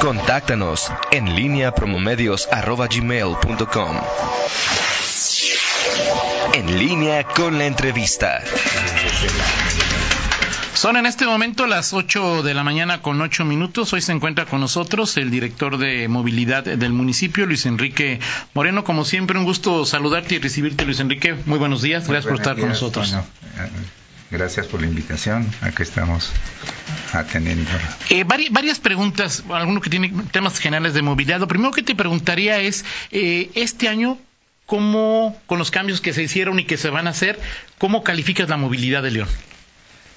Contáctanos en línea promomedios.com. En línea con la entrevista. Son en este momento las 8 de la mañana con 8 minutos. Hoy se encuentra con nosotros el director de movilidad del municipio, Luis Enrique Moreno. Como siempre, un gusto saludarte y recibirte, Luis Enrique. Muy buenos días. Gracias por estar con nosotros. Gracias por la invitación. Aquí estamos atendiendo. Eh, varias, preguntas, alguno que tiene temas generales de movilidad. Lo primero que te preguntaría es, eh, este año, ¿cómo, con los cambios que se hicieron y que se van a hacer, cómo calificas la movilidad de León?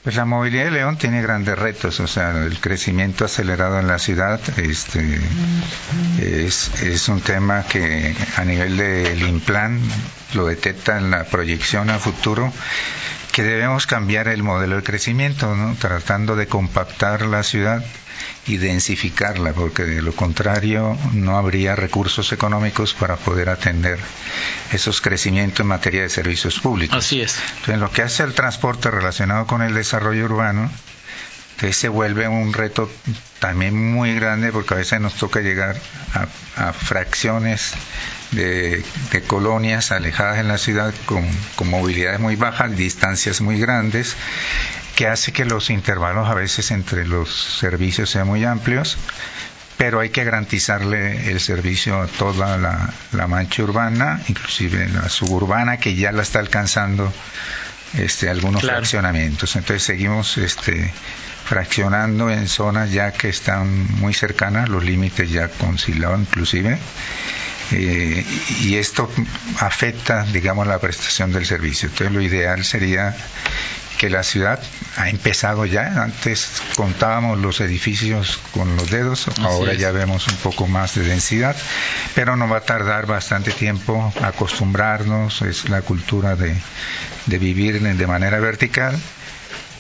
Pues la movilidad de León tiene grandes retos, o sea, el crecimiento acelerado en la ciudad este, es, es un tema que a nivel del IMPLAN lo detecta en la proyección a futuro que debemos cambiar el modelo de crecimiento, ¿no? tratando de compactar la ciudad y densificarla, porque de lo contrario no habría recursos económicos para poder atender esos crecimientos en materia de servicios públicos. Así es. Entonces, lo que hace el transporte relacionado con el desarrollo urbano, entonces se vuelve un reto también muy grande porque a veces nos toca llegar a, fracciones de, colonias alejadas en la ciudad con, movilidades muy bajas, distancias muy grandes que hace que los intervalos a veces entre los servicios sean muy amplios, pero hay que garantizarle el servicio a toda la, mancha urbana, inclusive la suburbana que ya la está alcanzando este, algunos fraccionamientos. Entonces seguimos este, fraccionando en zonas ya que están muy cercanas, los límites ya con Silao inclusive. Eh, y esto afecta, digamos, la prestación del servicio. Entonces, lo ideal sería que la ciudad ha empezado ya. Antes contábamos los edificios con los dedos, ahora ya vemos un poco más de densidad, pero nos va a tardar bastante tiempo acostumbrarnos, es la cultura de, vivir de manera vertical.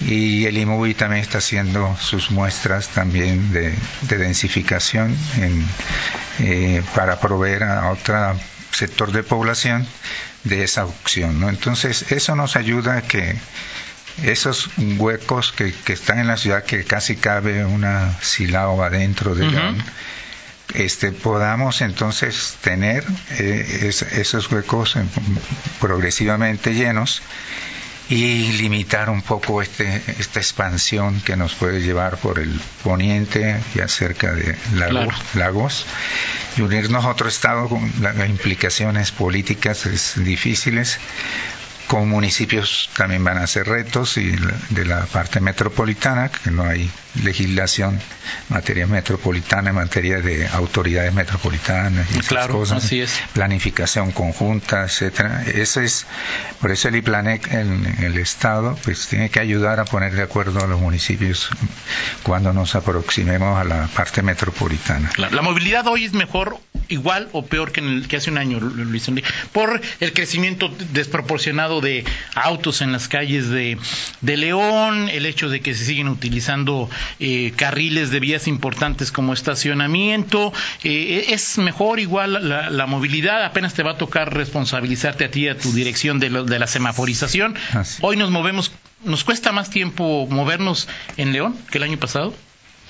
Y el IMUBI también está haciendo sus muestras también de, densificación eh, para proveer a otro sector de población de esa opción. ¿no? Entonces, eso nos ayuda a que esos huecos que, que, están en la ciudad que casi cabe una sílaba dentro de León, este, podamos entonces tener eh, esos huecos progresivamente llenos y limitar un poco este, esta expansión que nos puede llevar por el poniente y acerca de lagos, lagos. Y unirnos a otro estado con las implicaciones políticas difíciles con municipios también van a ser retos y de la parte metropolitana, que no hay legislación en materia metropolitana, en materia de autoridades metropolitanas y claro, cosas, así es. planificación conjunta, etcétera. Eso es, por eso el IPLANEC en el Estado, pues tiene que ayudar a poner de acuerdo a los municipios cuando nos aproximemos a la parte metropolitana. La, movilidad hoy es mejor, igual o peor que, en el, que hace un año, Luis Enrique, por el crecimiento desproporcionado de autos en las calles de, de León, el hecho de que se siguen utilizando eh, carriles de vías importantes como estacionamiento. Eh, ¿Es mejor igual la, movilidad? Apenas te va a tocar responsabilizarte a ti, a tu dirección de, de la semaforización. Hoy nos movemos, ¿nos cuesta más tiempo movernos en León que el año pasado?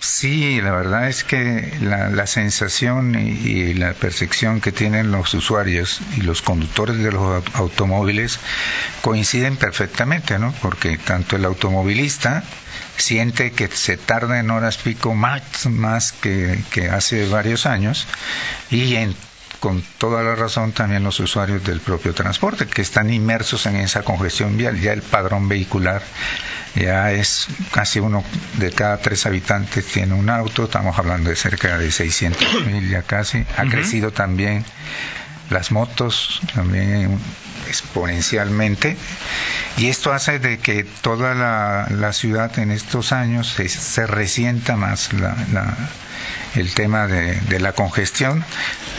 Sí, la verdad es que la, sensación y, la percepción que tienen los usuarios y los conductores de los automóviles coinciden perfectamente, ¿no? Porque tanto el automovilista siente que se tarda en horas pico más, más que, que hace varios años y en con toda la razón también los usuarios del propio transporte, que están inmersos en esa congestión vial. Ya el padrón vehicular ya es casi uno de cada tres habitantes tiene un auto, estamos hablando de cerca de 600 mil ya casi. Ha crecido también las motos, también exponencialmente. Y esto hace de que toda la, ciudad en estos años se, se resienta más la el tema de, la congestión.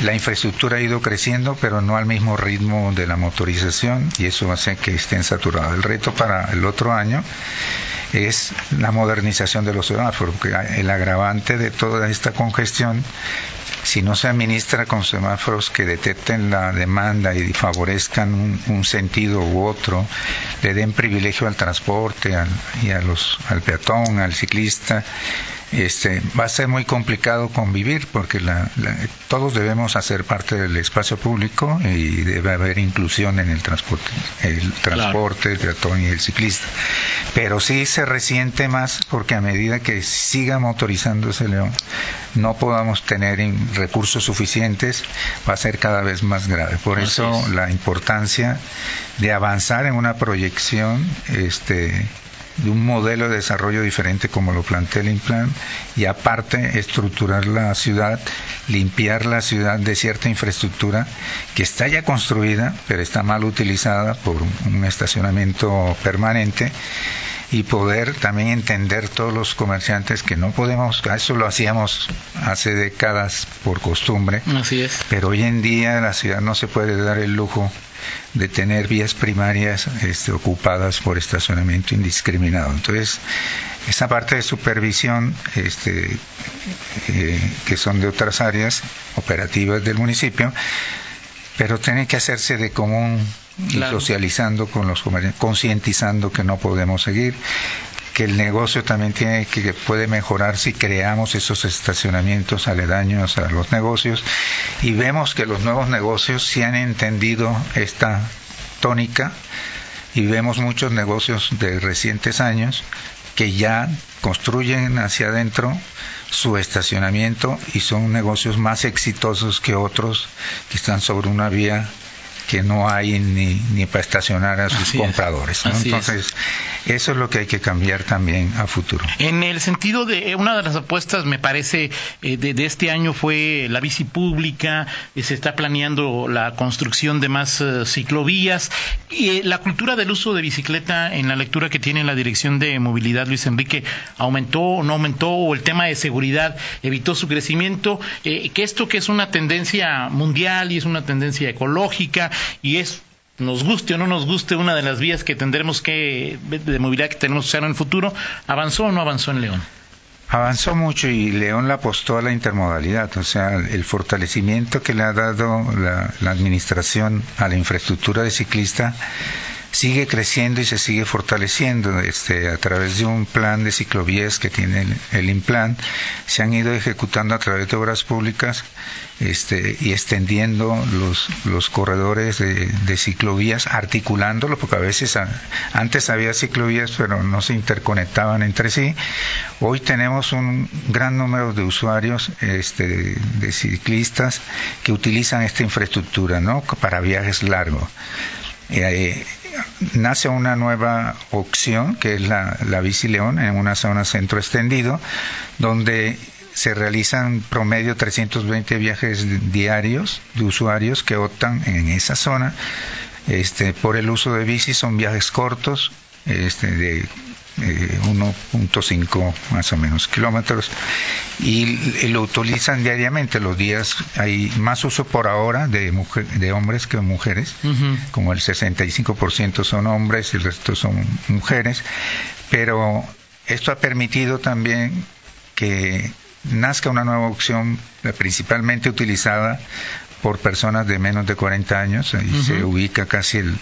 La infraestructura ha ido creciendo, pero no al mismo ritmo de la motorización y eso hace que estén saturados. El reto para el otro año es la modernización de los semáforos, porque el agravante de toda esta congestión si no se administra con semáforos que detecten la demanda y favorezcan un, sentido u otro, le den privilegio al transporte y a los, al peatón, al ciclista, este, va a ser muy complicado convivir porque todos debemos hacer parte del espacio público y debe haber inclusión en el transporte, el transporte, el peatón y el ciclista. Pero sí se resiente más porque a medida que siga motorizándose León, no podamos tener recursos suficientes, va a ser cada vez más grave. Por eso la importancia de avanzar en una proyección este, de un modelo de desarrollo diferente como lo plantea el Implan y aparte estructurar la ciudad, limpiar la ciudad de cierta infraestructura que está ya construida pero está mal utilizada por un estacionamiento permanente y poder también entender todos los comerciantes que no podemos, eso lo hacíamos hace décadas por costumbre, Así es. pero hoy en día la ciudad no se puede dar el lujo de tener vías primarias este, ocupadas por estacionamiento indiscriminado. Entonces, esa parte de supervisión, este, eh, que son de otras áreas operativas del municipio, pero tiene que hacerse de común y socializando con los comerciantes, concientizando que no podemos seguir que el negocio también tiene que puede mejorar si creamos esos estacionamientos aledaños a los negocios. Y vemos que los nuevos negocios sí han entendido esta tónica y vemos muchos negocios de recientes años que ya construyen hacia adentro su estacionamiento y son negocios más exitosos que otros que están sobre una vía que no hay ni, ni para estacionar a sus compradores. Entonces, eso es lo que hay que cambiar también a futuro. En el sentido de, una de las apuestas, me parece, eh, de, este año fue la bici pública, eh, se está planeando la construcción de más eh, ciclovías, y la cultura del uso de bicicleta en la lectura que tiene la Dirección de Movilidad, Luis Enrique, aumentó o no aumentó, o el tema de seguridad evitó su crecimiento, que esto que es una tendencia mundial y es una tendencia ecológica, y es nos guste o no nos guste una de las vías que tendremos que de movilidad que tenemos que usar en el futuro, ¿avanzó o no avanzó en León? Avanzó mucho y León la apostó a la intermodalidad, o sea, el fortalecimiento que le ha dado la, la administración a la infraestructura de ciclista sigue creciendo y se sigue fortaleciendo este, a través de un plan de ciclovías que tiene el, el Implan. Se han ido ejecutando a través de obras públicas este, y extendiendo los, los corredores de, de ciclovías, articulándolo, porque a veces antes había ciclovías pero no se interconectaban entre sí. Hoy tenemos un gran número de usuarios este, de ciclistas que utilizan esta infraestructura ¿no? para viajes largos. Nace una nueva opción que es la, la Bici León en una zona centro extendido donde se realizan promedio 320 viajes diarios de usuarios que optan en esa zona. Este, por el uso de bici son viajes cortos este, de 1.5 eh, más o menos kilómetros y, lo utilizan diariamente. Los días hay más uso por ahora de de hombres que mujeres. Como el 65% son hombres y el resto son mujeres. Pero esto ha permitido también que nazca una nueva opción principalmente utilizada por personas de menos de 40 años, ahí se ubica casi el,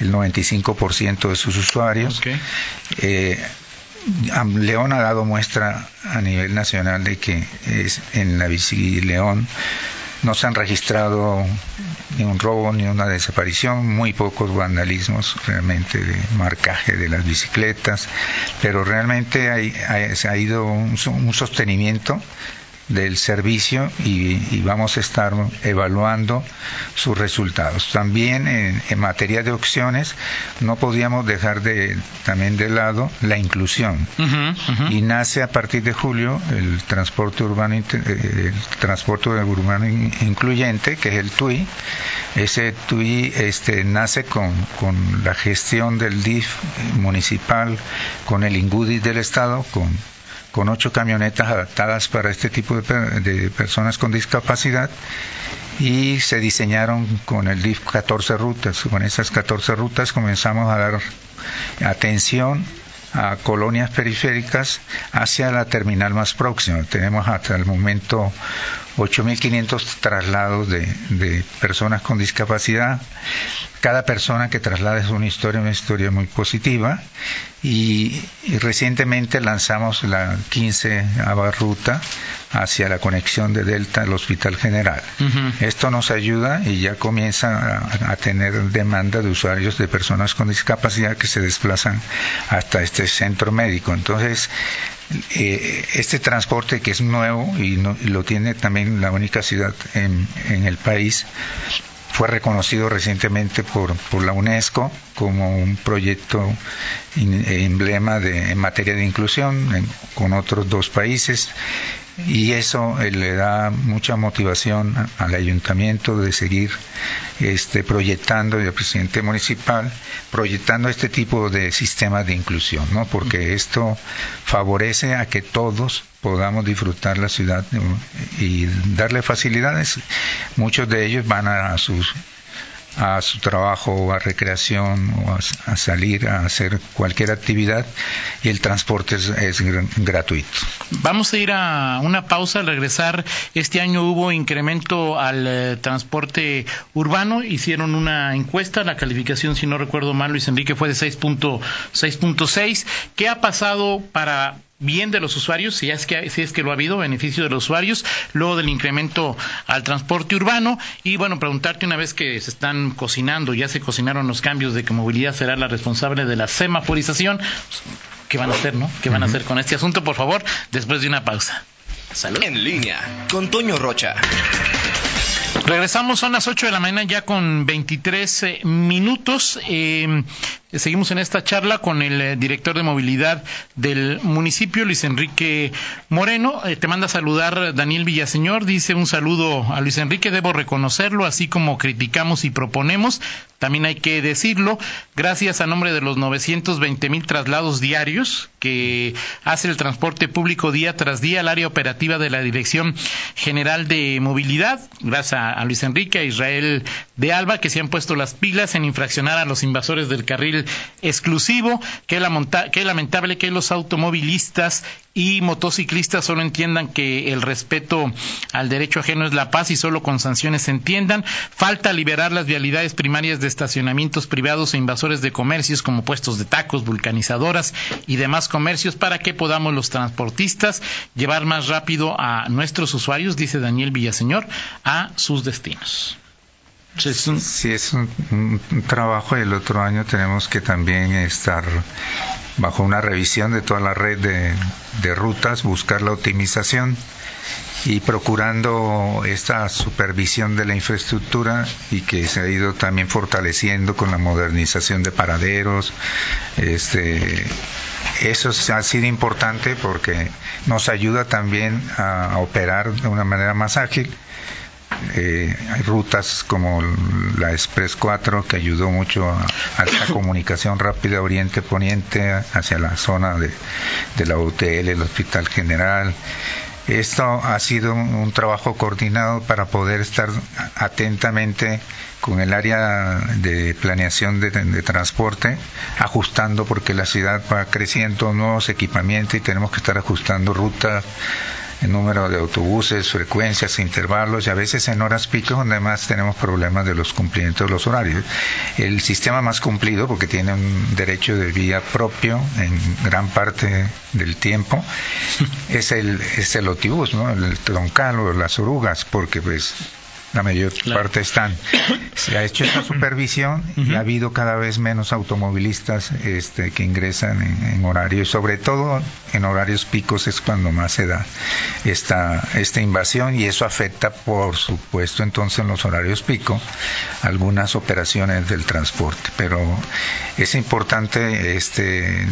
el 95% de sus usuarios. Eh, León ha dado muestra a nivel nacional de que es en la bici León no se han registrado ni un robo ni una desaparición, muy pocos vandalismos realmente de marcaje de las bicicletas, pero realmente hay, se ha ido un, un sostenimiento del servicio y, vamos a estar evaluando sus resultados. También en, materia de opciones no podíamos dejar de también de lado la inclusión y nace a partir de julio el transporte urbano eh, el transporte urbano incluyente que es el TUI. Ese TUI este nace con, con la gestión del DIF municipal, con el INGUDIS del estado, con con ocho camionetas adaptadas para este tipo de, personas con discapacidad y se diseñaron con el DIF 14 rutas. Con esas 14 rutas comenzamos a dar atención a colonias periféricas hacia la terminal más próxima. Tenemos hasta el momento 8.500 traslados de, de, personas con discapacidad. Cada persona que traslada es una historia, una historia muy positiva. Y, recientemente lanzamos la 15 ruta hacia la conexión de Delta al Hospital General. Esto nos ayuda y ya comienza a, a, tener demanda de usuarios de personas con discapacidad que se desplazan hasta este centro médico. Entonces, eh, este transporte que es nuevo y, no, y, lo tiene también la única ciudad en, en el país, fue reconocido recientemente por, por, la UNESCO como un proyecto emblema de, en materia de inclusión en, con otros dos países y eso eh, le da mucha motivación al ayuntamiento de seguir este, proyectando y al presidente municipal proyectando este tipo de sistemas de inclusión, ¿no? Porque esto favorece a que todos podamos disfrutar la ciudad y darle facilidades. Muchos de ellos van a sus a su trabajo o a recreación o a, salir a hacer cualquier actividad y el transporte es, es, gratuito. Vamos a ir a una pausa regresar. Este año hubo incremento al eh, transporte urbano, hicieron una encuesta, la calificación, si no recuerdo mal, Luis Enrique, fue de 6.6. ¿Qué ha pasado para bien de los usuarios, si es que si es que lo ha habido, beneficio de los usuarios, luego del incremento al transporte urbano y bueno, preguntarte una vez que se están cocinando, ya se cocinaron los cambios de que movilidad será la responsable de la semaforización, ¿qué van a hacer, no? ¿Qué van a hacer con este asunto, por favor, después de una pausa? Salud. En línea con Toño Rocha. Regresamos, son las 8 de la mañana ya con 23 minutos. Eh, seguimos en esta charla con el eh, director de movilidad del municipio, Luis Enrique Moreno. Eh, te manda a saludar Daniel Villaseñor. Dice un saludo a Luis Enrique. Debo reconocerlo, así como criticamos y proponemos. También hay que decirlo, gracias a nombre de los 920 mil traslados diarios que hace el transporte público día tras día, el área operativa de la Dirección General de Movilidad, gracias a Luis Enrique, a Israel de Alba, que se han puesto las pilas en infraccionar a los invasores del carril exclusivo, que, la que es lamentable que los automovilistas y motociclistas solo entiendan que el respeto al derecho ajeno es la paz y solo con sanciones se entiendan. Falta liberar las vialidades primarias de estacionamientos privados e invasores de comercios como puestos de tacos, vulcanizadoras y demás comercios para que podamos los transportistas llevar más rápido a nuestros usuarios, dice Daniel Villaseñor, a sus destinos. Es un, sí, es un, un, trabajo el otro año tenemos que también estar bajo una revisión de toda la red de, de rutas, buscar la optimización y procurando esta supervisión de la infraestructura y que se ha ido también fortaleciendo con la modernización de paraderos. Este, eso ha sido importante porque nos ayuda también a operar de una manera más ágil eh, hay rutas como la Express 4 que ayudó mucho a, a la comunicación rápida Oriente-Poniente hacia la zona de, de la UTL, el Hospital General. Esto ha sido un, un, trabajo coordinado para poder estar atentamente con el área de planeación de, de, transporte, ajustando porque la ciudad va creciendo nuevos equipamientos y tenemos que estar ajustando rutas el número de autobuses, frecuencias, intervalos y a veces en horas pico donde más tenemos problemas de los cumplimientos de los horarios. El sistema más cumplido, porque tiene un derecho de vía propio en gran parte del tiempo, es el, es el autobús, ¿no? el troncal o las orugas, porque pues la mayor claro. parte están. Se ha hecho esta supervisión uh -huh. y ha habido cada vez menos automovilistas este, que ingresan en, en horario y sobre todo en horarios picos es cuando más se da esta, esta invasión y eso afecta por supuesto entonces en los horarios pico algunas operaciones del transporte. Pero es importante este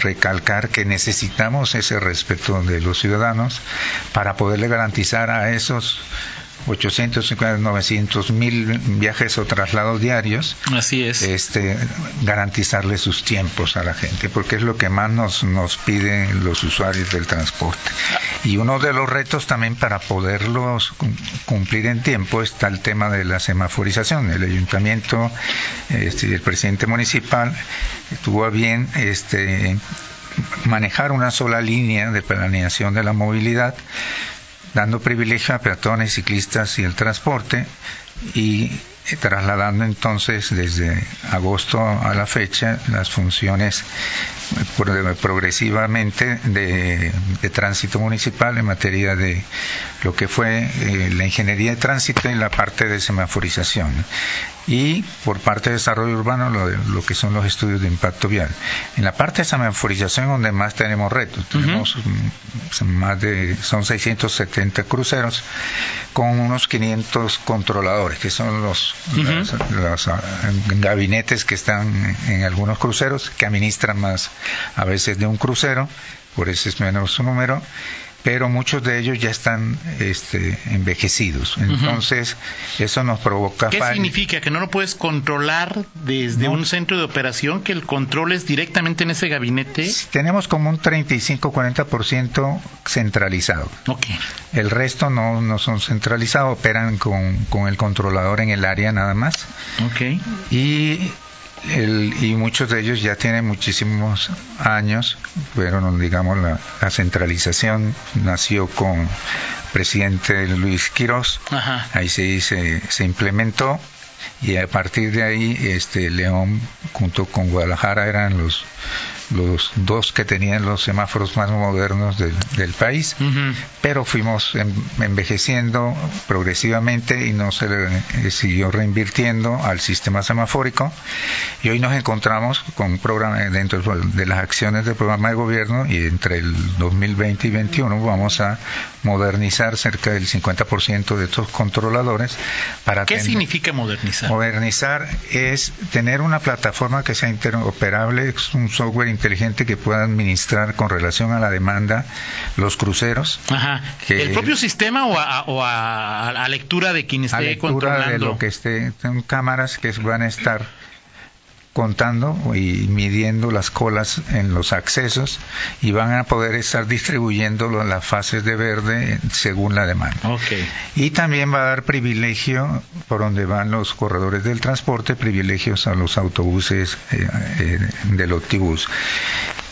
recalcar que necesitamos ese respeto de los ciudadanos para poderle garantizar a esos 850, 900 mil viajes o traslados diarios. Así es. Este, garantizarle sus tiempos a la gente, porque es lo que más nos, nos piden los usuarios del transporte. Y uno de los retos también para poderlos cumplir en tiempo está el tema de la semaforización. El ayuntamiento este, y el presidente municipal tuvo a bien este, manejar una sola línea de planeación de la movilidad, dando privilegio a peatones, ciclistas y el transporte y trasladando entonces desde agosto a la fecha las funciones progresivamente de, tránsito municipal en materia de lo que fue eh, la ingeniería de tránsito y la parte de semaforización y por parte de desarrollo urbano lo, lo, que son los estudios de impacto vial. En la parte de semaforización donde más tenemos retos, tenemos mm, más de son 670 cruceros con unos 500 controladores que son los, los ah, gabinetes que están en algunos cruceros que administran más a veces de un crucero, por eso es menos su número, pero muchos de ellos ya están este, envejecidos. Entonces, eso nos provoca... ¿Qué significa? ¿Que no lo puedes controlar desde un centro de operación? ¿Que el control es directamente en ese gabinete? Tenemos como un 35-40% centralizado. Okay. El resto no, no son centralizados, operan con, con el controlador en el área nada más. Okay. Y y muchos de ellos ya tienen muchísimos años, pero digamos la, centralización nació con presidente Luis Quirós, ahí se, se, se implementó y a partir de ahí este León junto con Guadalajara eran los los dos que tenían los semáforos más modernos del, país, pero fuimos envejeciendo progresivamente y no se le siguió reinvirtiendo al sistema semafórico y hoy nos encontramos con un programa dentro de las acciones del programa de gobierno y entre el 2020 y 2021 vamos a modernizar cerca del 50% de estos controladores para ¿Qué significa modernizar? Modernizar es tener una plataforma que sea interoperable, es un software inteligente que pueda administrar con relación a la demanda los cruceros. Ajá. ¿El propio sistema o a, lectura de quien esté a lectura de lo que esté, son cámaras que van a estar contando y midiendo las colas en los accesos y van a poder estar distribuyendo las fases de verde según la demanda. Okay. Y también va a dar privilegio por donde van los corredores del transporte, privilegios a los autobuses eh, eh, del Optibus.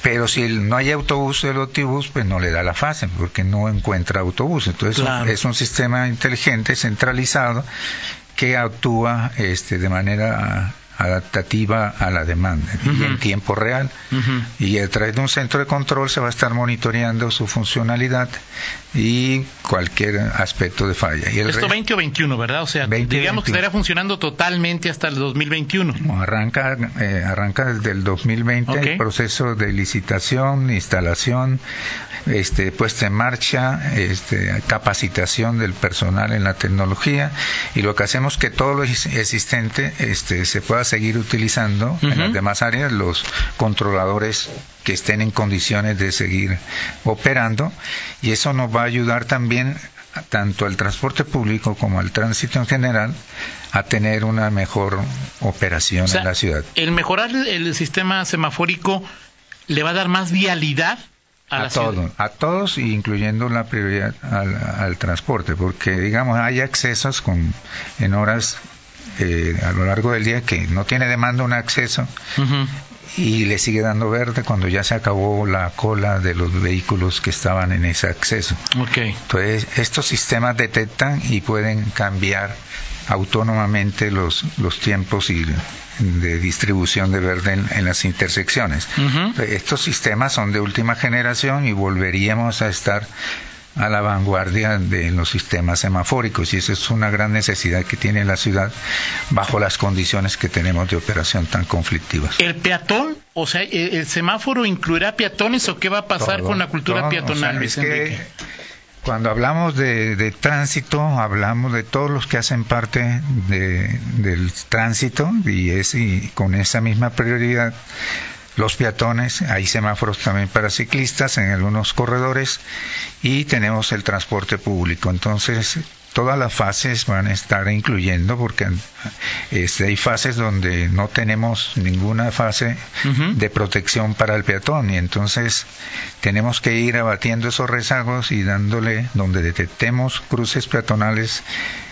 Pero si no hay autobús del Optibus, pues no le da la fase, porque no encuentra autobús. Entonces es un sistema inteligente, centralizado, que actúa este, de manera adaptativa a la demanda y en tiempo real. Y a través de un centro de control se va a estar monitoreando su funcionalidad y cualquier aspecto de falla. Y Esto 20 o 21, ¿verdad? O sea, digamos que estaría funcionando totalmente hasta el 2021. arranca, eh, arranca desde el 2020 el proceso de licitación, instalación, este, puesta en marcha, este, capacitación del personal en la tecnología y lo que hacemos que todo lo existente este, se pueda seguir utilizando en las demás áreas, los controladores que estén en condiciones de seguir operando. Y eso nos va a ayudar también tanto al transporte público como al tránsito en general a tener una mejor operación en la ciudad. El mejorar el sistema semafórico le va a dar más vialidad a, todos, a todos, incluyendo la prioridad al, transporte, porque digamos hay accesos con en horas eh, a lo largo del día que no tiene demanda un acceso y le sigue dando verde cuando ya se acabó la cola de los vehículos que estaban en ese acceso. Okay. Entonces estos sistemas detectan y pueden cambiar autónomamente los, los tiempos y de distribución de verde en, las intersecciones. Estos sistemas son de última generación y volveríamos a estar a la vanguardia de los sistemas semafóricos y esa es una gran necesidad que tiene la ciudad bajo las condiciones que tenemos de operación tan conflictivas. ¿El peatón, o sea, el, semáforo incluirá peatones o qué va a pasar con la cultura peatonal? Cuando hablamos de, tránsito, hablamos de todos los que hacen parte del tránsito y, es, y con esa misma prioridad los peatones, hay semáforos también para ciclistas en algunos corredores y tenemos el transporte público. Entonces, todas las fases van a estar incluyendo porque este, hay fases donde no tenemos ninguna fase de protección para el peatón y entonces tenemos que ir abatiendo esos rezagos y dándole donde detectemos cruces peatonales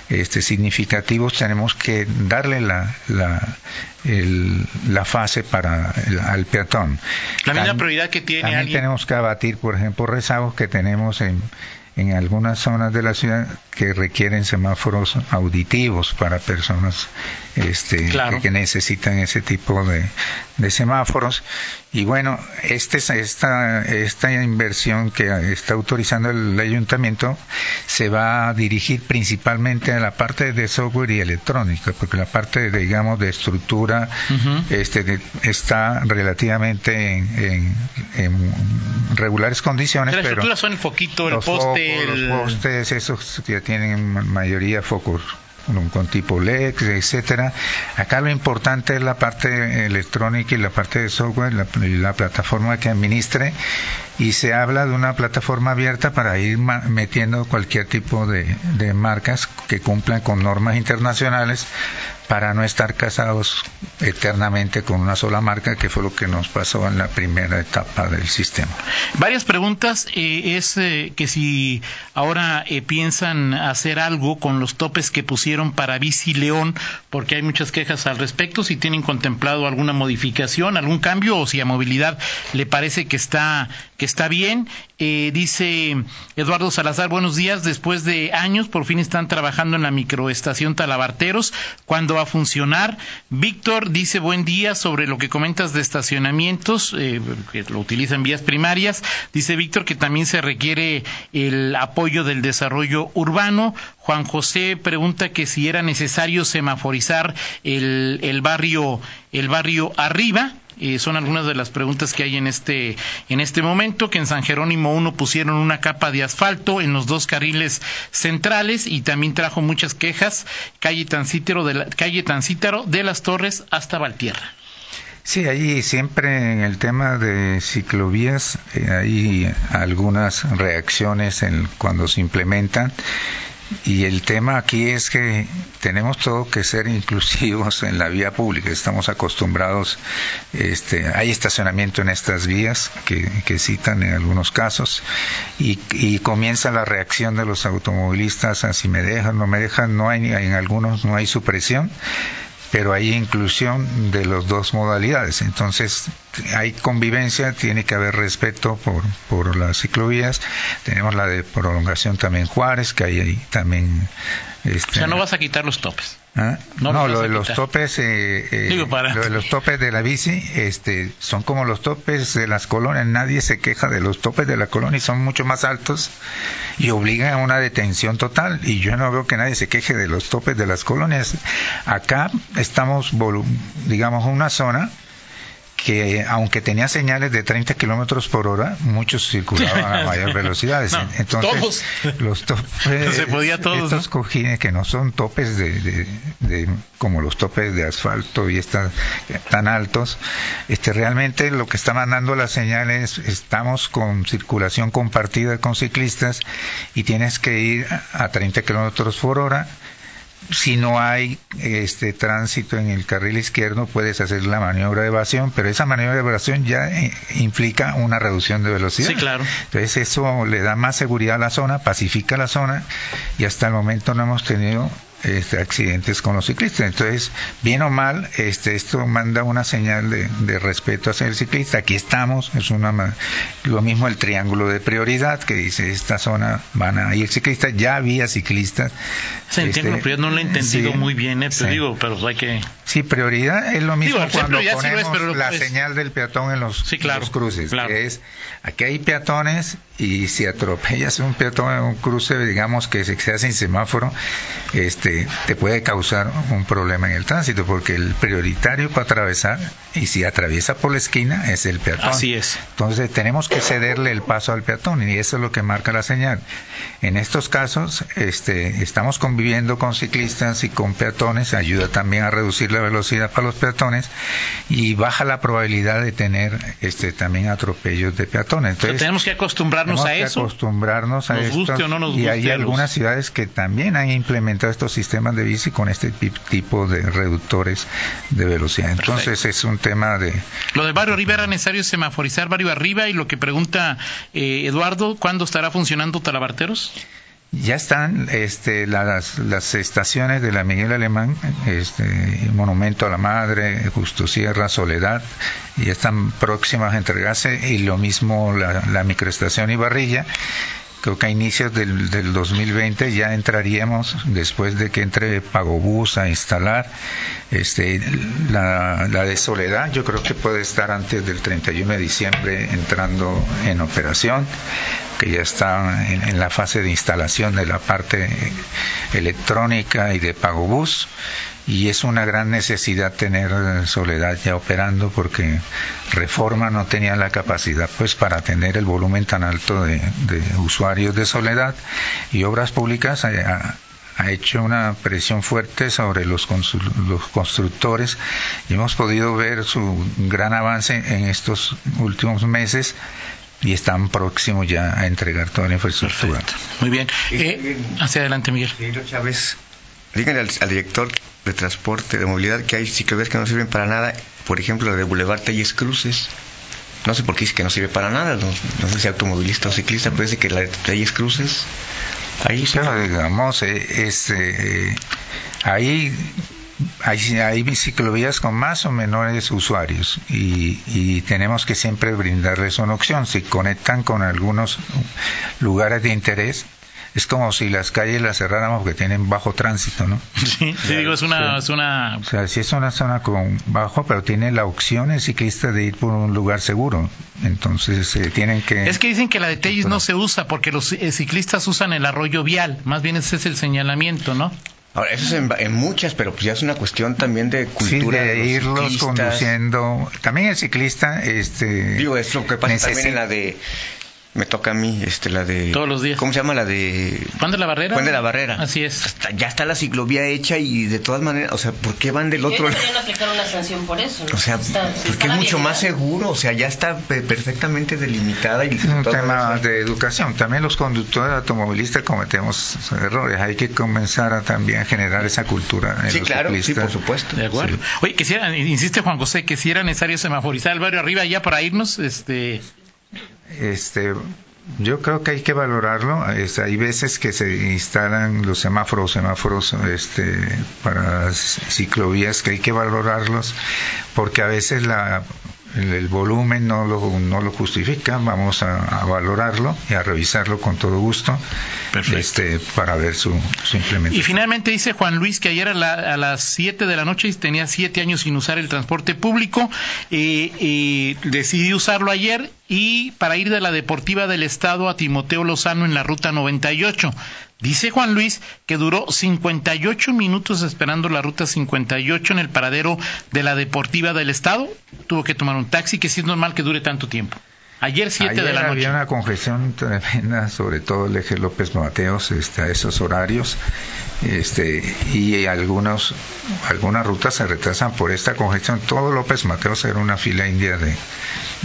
este, significativos tenemos que darle la, la, la fase para el, al peatón. La misma prioridad que tiene También tenemos que abatir, por ejemplo, rezagos que tenemos en, en algunas zonas de la ciudad que requieren semáforos auditivos para personas este, que, necesitan ese tipo de, de, semáforos. Y bueno, este, esta, esta inversión que está autorizando el ayuntamiento se va a dirigir principalmente a la parte de software y electrónica, porque la parte, de, digamos, de estructura este, está relativamente en, en, regulares condiciones. La estructura son el foquito, el poste. Los postes, esos que tienen mayoría focos con tipo LED, etcétera. Acá lo importante es la parte electrónica y la parte de software, la, la plataforma que administre y se habla de una plataforma abierta para ir metiendo cualquier tipo de marcas que cumplan con normas internacionales para no estar casados eternamente con una sola marca, que fue lo que nos pasó en la primera etapa del sistema. Varias preguntas. Eh, es eh, que si ahora eh, piensan hacer algo con los topes que pusieron para Bici León, porque hay muchas quejas al respecto, si tienen contemplado alguna modificación, algún cambio, o si a movilidad le parece que está, que está bien. dice Eduardo Salazar, buenos días. Después de años, por fin están trabajando en la microestación Talabarteros. Cuando a funcionar. Víctor dice buen día sobre lo que comentas de estacionamientos, eh, que lo utilizan vías primarias. Dice Víctor que también se requiere el apoyo del desarrollo urbano. Juan José pregunta que si era necesario semaforizar el, el barrio, el barrio arriba. Eh, son algunas de las preguntas que hay en este, en este momento, que en San Jerónimo 1 pusieron una capa de asfalto en los dos carriles centrales y también trajo muchas quejas, calle Tancítaro de, la, calle Tancítaro de las Torres hasta Valtierra. Sí, ahí siempre en el tema de ciclovías eh, hay algunas reacciones en, cuando se implementan y el tema aquí es que tenemos todo que ser inclusivos en la vía pública. Estamos acostumbrados, este, hay estacionamiento en estas vías que, que citan en algunos casos y, comienza la reacción de los automovilistas a si me dejan, no me dejan, no hay, en algunos no hay supresión pero hay inclusión de las dos modalidades. Entonces, hay convivencia, tiene que haber respeto por, por las ciclovías. Tenemos la de prolongación también Juárez, que hay ahí también. Este, o sea, no vas a quitar los topes. ¿Ah? No, lo de los topes, eh, eh, lo de los topes de la bici, este, son como los topes de las colonias. Nadie se queja de los topes de la colonia, son mucho más altos y obligan a una detención total. Y yo no veo que nadie se queje de los topes de las colonias. Acá estamos, digamos, una zona que aunque tenía señales de 30 kilómetros por hora, muchos circulaban a mayor velocidades. Entonces, los topes, se podía todos, estos cojines que no son topes de, de, como los topes de asfalto y están tan altos, este realmente lo que está mandando la señal es estamos con circulación compartida con ciclistas y tienes que ir a 30 kilómetros por hora si no hay este tránsito en el carril izquierdo, puedes hacer la maniobra de evasión, pero esa maniobra de evasión ya eh, implica una reducción de velocidad. Sí, claro. Entonces eso le da más seguridad a la zona, pacifica la zona y hasta el momento no hemos tenido este, accidentes con los ciclistas. Entonces, bien o mal, este, esto manda una señal de, respeto hacia el ciclista. Aquí estamos, es una lo mismo el triángulo de prioridad que dice esta zona van a ir ciclistas. Ya había ciclistas. Se entiende, este, no lo he entendido muy bien, eh, pero digo, pero hay que. Sí, prioridad es lo mismo cuando ponemos la señal del peatón en los, cruces, que es aquí hay peatones y si atropellas un peatón en un cruce, digamos que se queda sin semáforo, este este, te puede causar un problema en el tránsito, porque el prioritario para atravesar, y si atraviesa por la esquina, es el peatón. Así es. Entonces tenemos que cederle el paso al peatón, y eso es lo que marca la señal. En estos casos, este, estamos conviviendo con ciclistas y con peatones, ayuda también a reducir la velocidad para los peatones, y baja la probabilidad de tener este, también atropellos de peatones. Entonces, tenemos que acostumbrarnos a eso. acostumbrarnos a nos guste o no nos y hay algunas ciudades que también han implementado estos sistemas de bici con este tipo de reductores de velocidad. Entonces es un tema de... Lo del barrio arriba era necesario semaforizar barrio arriba y lo que pregunta eh, Eduardo, ¿cuándo estará funcionando Talabarteros? Ya están este, las, las estaciones de la Miguel Alemán, este, Monumento a la Madre, Justo Sierra, Soledad, y están próximas a entregarse, y lo mismo la, la microestación Ibarrilla creo que a inicios del, del 2020 ya entraríamos, después de que entre Pagobús a instalar este, la, de Soledad, yo creo que puede estar antes del 31 de diciembre entrando en operación, que ya está en, en la fase de instalación de la parte electrónica y de Pagobús y es una gran necesidad tener Soledad ya operando porque Reforma no tenía la capacidad pues para tener el volumen tan alto de, usuarios de Soledad y Obras Públicas ha, hecho una presión fuerte sobre los, los constructores y hemos podido ver su gran avance en estos últimos meses y están próximos ya a entregar toda la infraestructura. Muy bien. Eh, hacia adelante, Miguel. Chávez, díganle al director de transporte, de movilidad, que hay ciclovías que no sirven para nada. Por ejemplo, la de Boulevard Telles Cruces. No sé por qué dice que no sirve para nada. No, sé si automovilista o ciclista, pero dice que la de Telles Cruces. Ahí claro, digamos, eh, es, eh, ahí hay, hay ciclovías con más o menores usuarios y, y, tenemos que siempre brindarles una opción. Si conectan con algunos lugares de interés, es como si las calles las cerráramos porque tienen bajo tránsito, ¿no? Sí, sí digo, es una, es una... O sea, sí es una zona con bajo, pero tiene la opción el ciclista de ir por un lugar seguro. Entonces eh, tienen que... Es que dicen que la de Tellis no se usa porque los eh, ciclistas usan el arroyo vial, más bien ese es el señalamiento, ¿no? Ahora, eso es en, muchas, pero pues ya es una cuestión también de cultura. Sí, de, irlos conduciendo. También el ciclista, este. Digo, es lo que pasa también en la de me toca a mí, este, la de... Todos los días. ¿Cómo se llama? La de... Juan de la Barrera. Juan de la Barrera. Así es. ya está la ciclovía hecha y de todas maneras, o sea, ¿por qué van del otro lado? aplicar una sanción por eso. O sea, porque es mucho más seguro, o sea, ya está perfectamente delimitada. y Es un tema de educación. También los conductores automovilistas cometemos errores. Hay que comenzar a también generar esa cultura en sí, claro, Sí, por supuesto. De acuerdo. Oye, quisiera, insiste Juan José, que si era necesario semaforizar el barrio arriba ya para irnos, este este, yo creo que hay que valorarlo. hay veces que se instalan los semáforos, semáforos este, para ciclovías que hay que valorarlos porque a veces la el, volumen no lo, no lo justifica, vamos a, valorarlo y a revisarlo con todo gusto este, para ver su, implementación. Y finalmente dice Juan Luis que ayer a, las 7 de la noche tenía 7 años sin usar el transporte público, y eh, decidí usarlo ayer y para ir de la Deportiva del Estado a Timoteo Lozano en la ruta 98. Dice Juan Luis que duró 58 minutos esperando la ruta 58 en el paradero de la Deportiva del Estado. Tuvo que tomar un taxi, que sí es normal que dure tanto tiempo. Ayer 7 de la noche. Había una congestión tremenda, sobre todo el eje López Mateos, este, a esos horarios, este, y algunos, algunas rutas se retrasan por esta congestión. Todo López Mateos era una fila india de.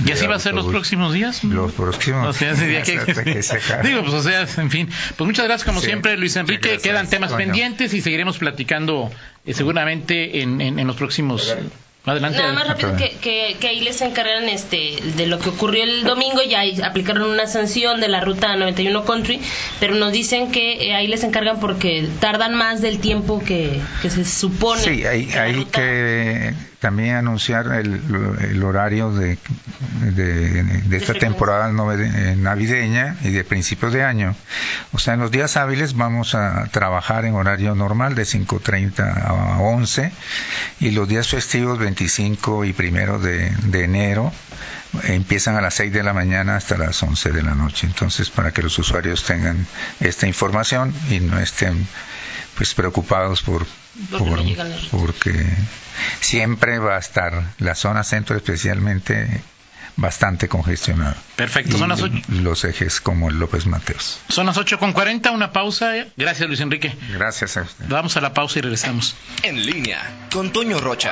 ¿Y así va a ser los próximos días? Los próximos. O sea, que, Digo, pues, o sea, en fin. Pues muchas gracias, como siempre, Luis Enrique. Quedan temas pendientes y seguiremos platicando eh, seguramente en, en, en los próximos. Adelante. Nada más rápido que, que, ahí les encargan este, de lo que ocurrió el domingo, ya aplicaron una sanción de la ruta 91 Country, pero nos dicen que eh, ahí les encargan porque tardan más del tiempo que, que se supone. Sí, hay, hay que también anunciar el, horario de, de, esta temporada eh, navideña y de principios de año. O sea, en los días hábiles vamos a trabajar en horario normal de 5.30 a 11 y los días festivos 25 y primero de, de enero empiezan a las 6 de la mañana hasta las 11 de la noche. Entonces, para que los usuarios tengan esta información y no estén pues preocupados por, Porque por- siempre va a estar la zona centro especialmente bastante congestionada. Perfecto, Y son las ocho. los ejes como el López Mateos. Son las 8 con 40, una pausa. Gracias, Luis Enrique. Gracias a usted. Vamos a la pausa y regresamos. En línea con Toño Rocha.